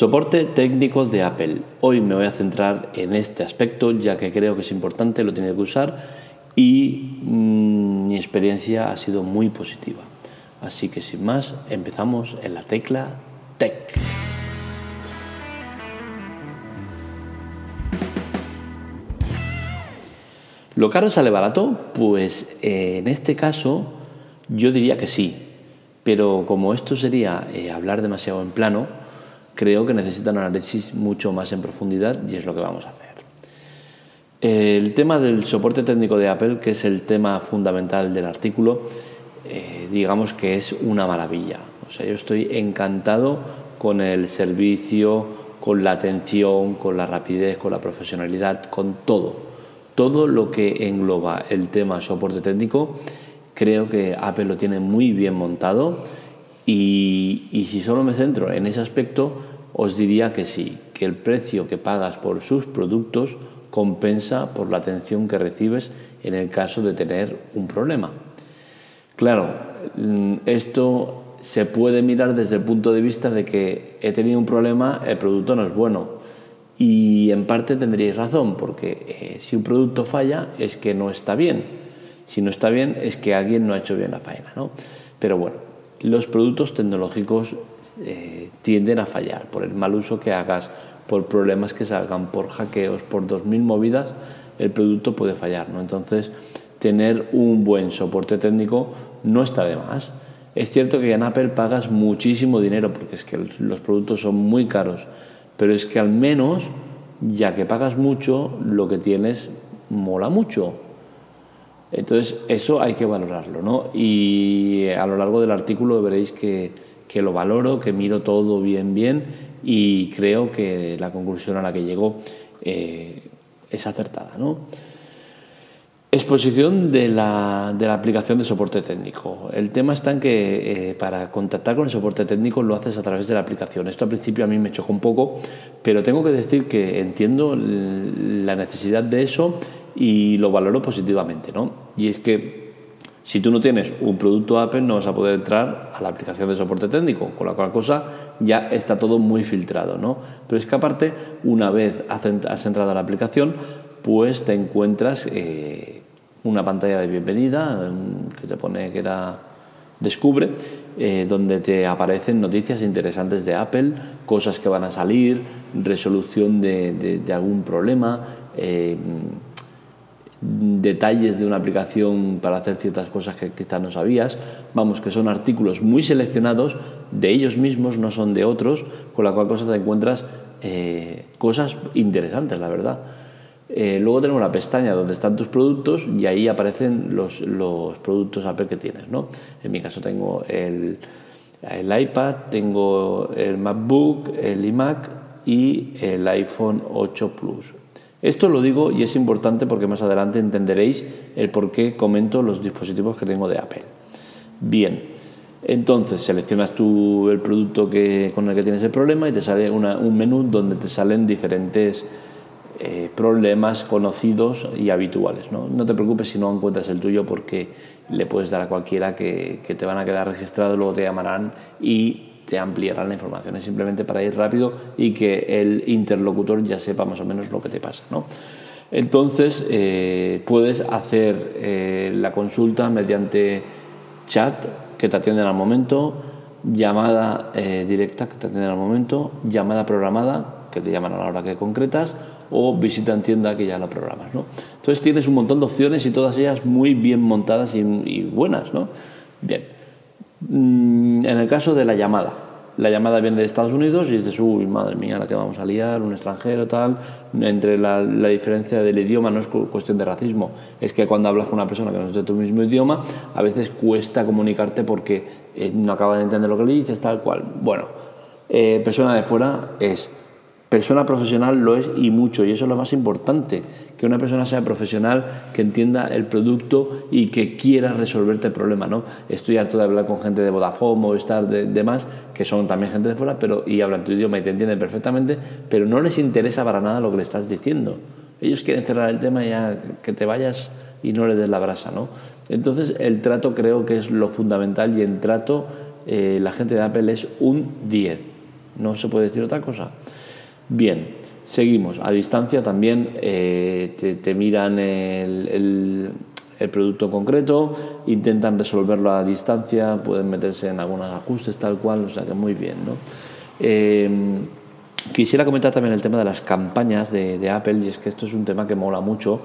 Soporte técnico de Apple. Hoy me voy a centrar en este aspecto ya que creo que es importante, lo tiene que usar y mm, mi experiencia ha sido muy positiva. Así que sin más, empezamos en la tecla Tech. ¿Lo caro sale barato? Pues en este caso yo diría que sí, pero como esto sería eh, hablar demasiado en plano, creo que necesita un análisis mucho más en profundidad y es lo que vamos a hacer. El tema del soporte técnico de Apple, que es el tema fundamental del artículo, eh, digamos que es una maravilla. O sea, yo estoy encantado con el servicio, con la atención, con la rapidez, con la profesionalidad, con todo todo lo que engloba el tema soporte técnico, creo que Apple lo tiene muy bien montado y, si solo me centro en ese aspecto, os diría que sí, que el precio que pagas por sus productos compensa por la atención que recibes en el caso de tener un problema. Claro, mm, esto se puede mirar desde el punto de vista de que he tenido un problema, el producto no es bueno. Y en parte tendríais razón, porque eh, si un producto falla es que no está bien. Si no está bien es que alguien no ha hecho bien la faena. ¿no? Pero bueno, los productos tecnológicos eh, tienden a fallar por el mal uso que hagas, por problemas que salgan, por hackeos, por 2.000 movidas, el producto puede fallar. ¿no? Entonces, tener un buen soporte técnico no está de más. Es cierto que en Apple pagas muchísimo dinero porque es que los productos son muy caros pero es que al menos, ya que pagas mucho, lo que tienes mola mucho. Entonces, eso hay que valorarlo, ¿no? Y a lo largo del artículo veréis que, lo valoro, que miro todo bien, bien, y creo que la conclusión a la que llego eh, es acertada, ¿no? Exposición de la, de la, aplicación de soporte técnico. El tema está en que eh, para contactar con el soporte técnico lo haces a través de la aplicación. Esto al principio a mí me chocó un poco, pero tengo que decir que entiendo la necesidad de eso y lo valoro positivamente. ¿no? Y es que si tú no tienes un producto Apple no vas a poder entrar a la aplicación de soporte técnico, con la cual cosa ya está todo muy filtrado. ¿no? Pero es que aparte, una vez has entrado a la aplicación, pues te encuentras eh, una pantalla de bienvenida que te pone que era Descubre, eh, donde te aparecen noticias interesantes de Apple, cosas que van a salir, resolución de, algún problema, eh, detalles de una aplicación para hacer ciertas cosas que quizás no sabías. Vamos, que son artículos muy seleccionados de ellos mismos, no son de otros, con la cual cosa te encuentras cosas interesantes, la verdad. Eh, luego tenemos la pestaña donde están tus productos y ahí aparecen los, los productos Apple que tienes. ¿no? En mi caso tengo el, el, iPad, tengo el MacBook, el iMac y el iPhone 8 Plus. Esto lo digo y es importante porque más adelante entenderéis el por qué comento los dispositivos que tengo de Apple. Bien, entonces seleccionas tú el producto que, con el que tienes el problema y te sale un menú donde te salen diferentes eh, problemas conocidos y habituales. ¿no? te preocupes si no encuentras el tuyo porque le puedes dar a cualquiera que, te van a quedar registrados, luego te llamarán y te ampliarán la información. Es simplemente para ir rápido y que el interlocutor ya sepa más o menos lo que te pasa. ¿no? Entonces, eh, puedes hacer eh, la consulta mediante chat que te atienden al momento, llamada directa que te atienden al momento, llamada programada que te llaman a la hora que concretas o visita en tienda que ya la programas. ¿no? Entonces tienes un montón de opciones y todas ellas muy bien montadas y, buenas. ¿no? Bien, en el caso de la llamada, la llamada viene de Estados Unidos y dices, uy, madre mía, la que vamos a liar, un extranjero, tal. Entre la, diferencia del idioma no es cuestión de racismo, es que cuando hablas con una persona que no es de tu mismo idioma, a veces cuesta comunicarte porque eh, no acaba de entender lo que le dices, tal cual. Bueno, eh, persona de fuera es Persona profesional lo es y mucho, y eso es lo más importante, que una persona sea profesional, que entienda el producto y que quiera resolverte el problema. ¿no? Estoy harto de hablar con gente de Vodafone, Movistar, de demás, que son también gente de fuera, pero, y hablan tu idioma y te entienden perfectamente, pero no les interesa para nada lo que le estás diciendo. Ellos quieren cerrar el tema y ya que te vayas y no le des la brasa. ¿no? Entonces el trato creo que es lo fundamental y en trato eh, la gente de Apple es un 10 No se puede decir otra cosa. Bien, seguimos. A distancia también eh, te, miran el, producto concreto, intentan resolverlo a distancia, pueden meterse en algunos ajustes tal cual, o sea que muy bien. ¿no? Em, quisiera comentar también el tema de las campañas de, de Apple, y es que esto es un tema que mola mucho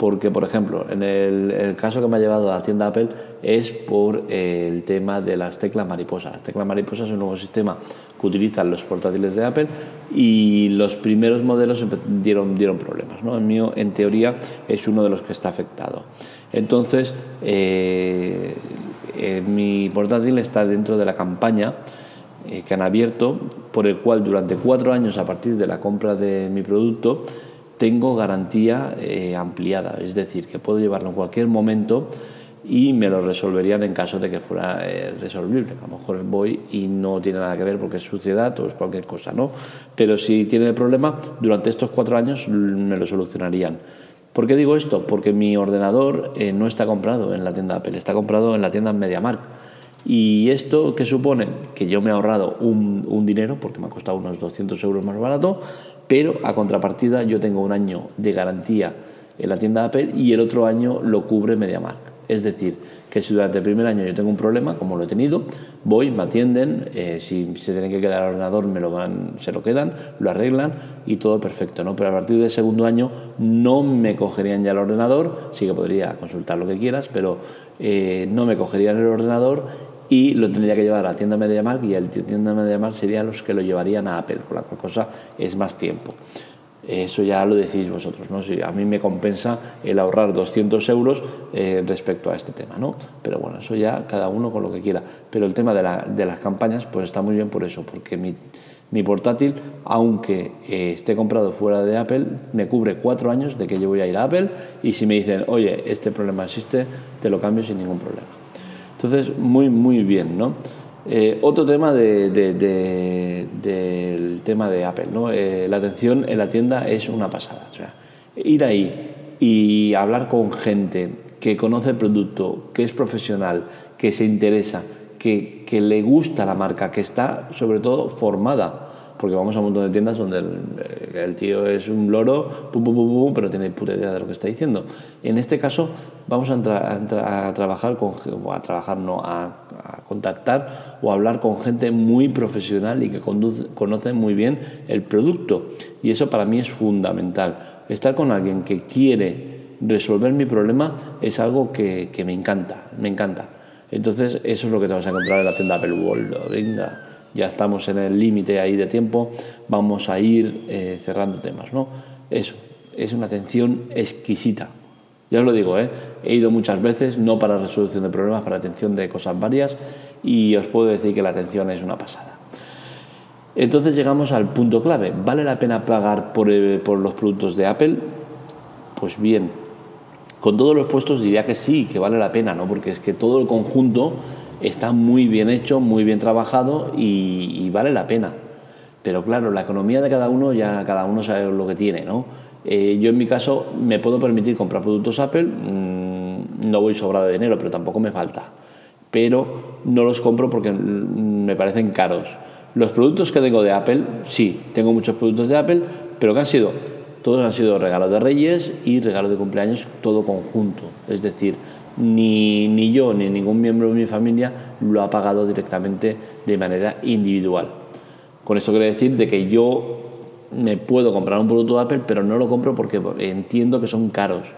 porque, por ejemplo, en el, caso que me ha llevado a la tienda Apple es por el tema de las teclas mariposas. Las teclas mariposas es un nuevo sistema que utilizan los portátiles de Apple y los primeros modelos dieron, dieron problemas. El mío, en teoría, es uno de los que está afectado. Entonces, eh, eh, mi portátil está dentro de la campaña eh, que han abierto, por el cual durante cuatro años a partir de la compra de mi producto, tengo garantía eh, ampliada, es decir, que puedo llevarlo en cualquier momento y me lo resolverían en caso de que fuera eh, resolvible. A lo mejor voy y no tiene nada que ver porque es suciedad o es cualquier cosa, ¿no? Pero si tiene el problema, durante estos cuatro años me lo solucionarían. ¿Por qué digo esto? Porque mi ordenador eh, no está comprado en la tienda Apple, está comprado en la tienda MediaMark. ¿Y esto qué supone? Que yo me he ahorrado un, un dinero, porque me ha costado unos 200 euros más barato, pero a contrapartida yo tengo un año de garantía en la tienda Apple y el otro año lo cubre MediaMark. Es decir, que si durante el primer año yo tengo un problema, como lo he tenido, voy, me atienden, eh, si se tiene que quedar el ordenador me lo van, se lo quedan, lo arreglan y todo perfecto. ¿no? Pero a partir del segundo año no me cogerían ya el ordenador, sí que podría consultar lo que quieras, pero eh, no me cogerían el ordenador y lo tendría que llevar a la tienda MediaMark y el tienda MediaMark serían los que lo llevarían a Apple, con la cual cosa es más tiempo. Eso ya lo decís vosotros, ¿no? Si a mí me compensa el ahorrar 200 euros eh, respecto a este tema, ¿no? Pero bueno, eso ya cada uno con lo que quiera. Pero el tema de, la, de las campañas, pues está muy bien por eso, porque mi, mi portátil, aunque eh, esté comprado fuera de Apple, me cubre cuatro años de que yo voy a ir a Apple y si me dicen, oye, este problema existe, te lo cambio sin ningún problema. Entonces, muy, muy bien, ¿no? Eh, otro tema de, del tema de Apple, ¿no? Eh, la atención en la tienda es una pasada. O sea, ir ahí y hablar con gente que conoce el producto, que es profesional, que se interesa, que, que le gusta la marca, que está sobre todo formada porque vamos a un montón de tiendas donde el, tío es un loro, pum, pum, pum, pero tiene puta idea de lo que está diciendo. En este caso vamos a, a, trabajar con, a trabajar, no, a, contactar o a hablar con gente muy profesional y que conduce, conoce muy bien el producto. Y eso para mí es fundamental. Estar con alguien que quiere resolver mi problema es algo que, que me encanta, me encanta. Entonces eso es lo que te vas a encontrar en la tienda Apple World. Venga ya estamos en el límite ahí de tiempo, vamos a ir eh, cerrando temas. ¿no? Eso, es una atención exquisita. Ya os lo digo, ¿eh? he ido muchas veces, no para resolución de problemas, para atención de cosas varias, y os puedo decir que la atención es una pasada. Entonces llegamos al punto clave. ¿Vale la pena pagar por, eh, por los productos de Apple? Pues bien, con todos los puestos diría que sí, que vale la pena, ¿no? porque es que todo el conjunto está muy bien hecho, muy bien trabajado y, vale la pena. Pero claro, la economía de cada uno ya cada uno sabe lo que tiene, ¿no? Eh, yo en mi caso me puedo permitir comprar productos Apple, mm, no voy sobrado de dinero, pero tampoco me falta. Pero no los compro porque me parecen caros. Los productos que tengo de Apple, sí, tengo muchos productos de Apple, pero que han sido, todos han sido regalos de Reyes y regalos de cumpleaños, todo conjunto. Es decir, ni, ni yo ni ningún miembro de mi familia lo ha pagado directamente de manera individual. Con esto quiero decir de que yo me puedo comprar un producto de Apple, pero no lo compro porque entiendo que son caros.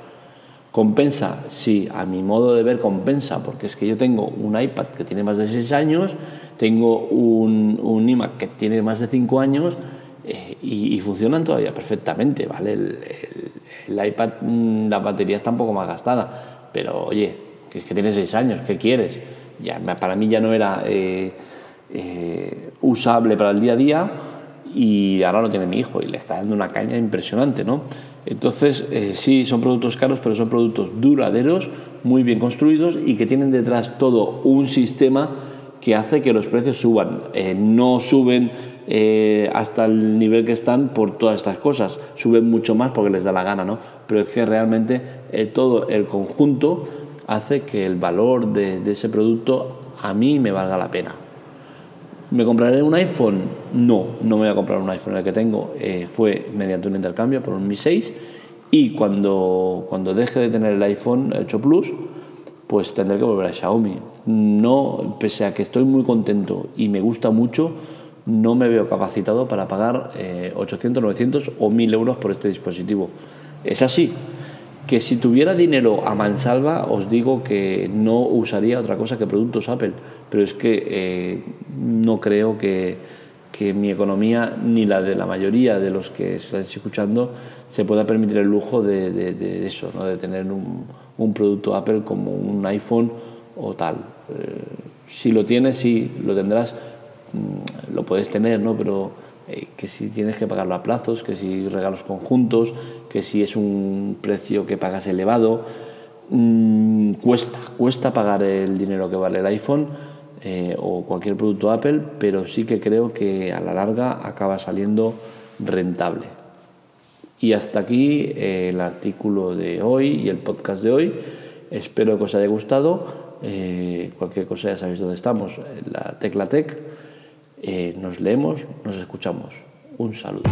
¿Compensa? Sí, a mi modo de ver compensa, porque es que yo tengo un iPad que tiene más de 6 años, tengo un, un iMac que tiene más de 5 años eh, y, funcionan todavía perfectamente, ¿vale? El, el, iPad, mm, la batería está un poco más gastada, pero oye, que es que tienes seis años, ¿qué quieres? Ya, para mí ya no era eh, eh, usable para el día a día y ahora lo tiene mi hijo y le está dando una caña impresionante, ¿no? Entonces, eh, sí, son productos caros, pero son productos duraderos, muy bien construidos y que tienen detrás todo un sistema que hace que los precios suban. no suben hasta el nivel que están por todas estas cosas, suben mucho más porque les da la gana, ¿no? Pero es que realmente eh, todo el conjunto hace que el valor de, ese producto a mí me valga la pena. ¿Me compraré un iPhone? No, no me voy a comprar un iPhone. El que tengo eh, fue mediante un intercambio por un Mi 6 y cuando, cuando deje de tener el iPhone 8 Plus, pues tendré que volver a Xiaomi. No, pese a que estoy muy contento y me gusta mucho, no me veo capacitado para pagar 800, eh, 900 o 1000 euros por este dispositivo. Es así. Que si tuviera dinero a mansalva, os digo que no usaría otra cosa que productos Apple, pero es que eh, no creo que, que, mi economía, ni la de la mayoría de los que estáis escuchando, se pueda permitir el lujo de, de, eso, ¿no? de tener un, un, producto Apple como un iPhone o tal. Eh, si lo tienes, sí, lo tendrás, mm, lo puedes tener, ¿no? pero eh, que si tienes que pagarlo a plazos, que si regalos conjuntos, que si es un precio que pagas elevado, mm, cuesta, cuesta pagar el dinero que vale el iPhone eh, o cualquier producto Apple, pero sí que creo que a la larga acaba saliendo rentable. Y hasta aquí eh, el artículo de hoy y el podcast de hoy. Espero que os haya gustado. cualquier cosa ya sabéis dónde estamos, la Tecla Tech. Eh, nos leemos, nos escuchamos. Un saludo.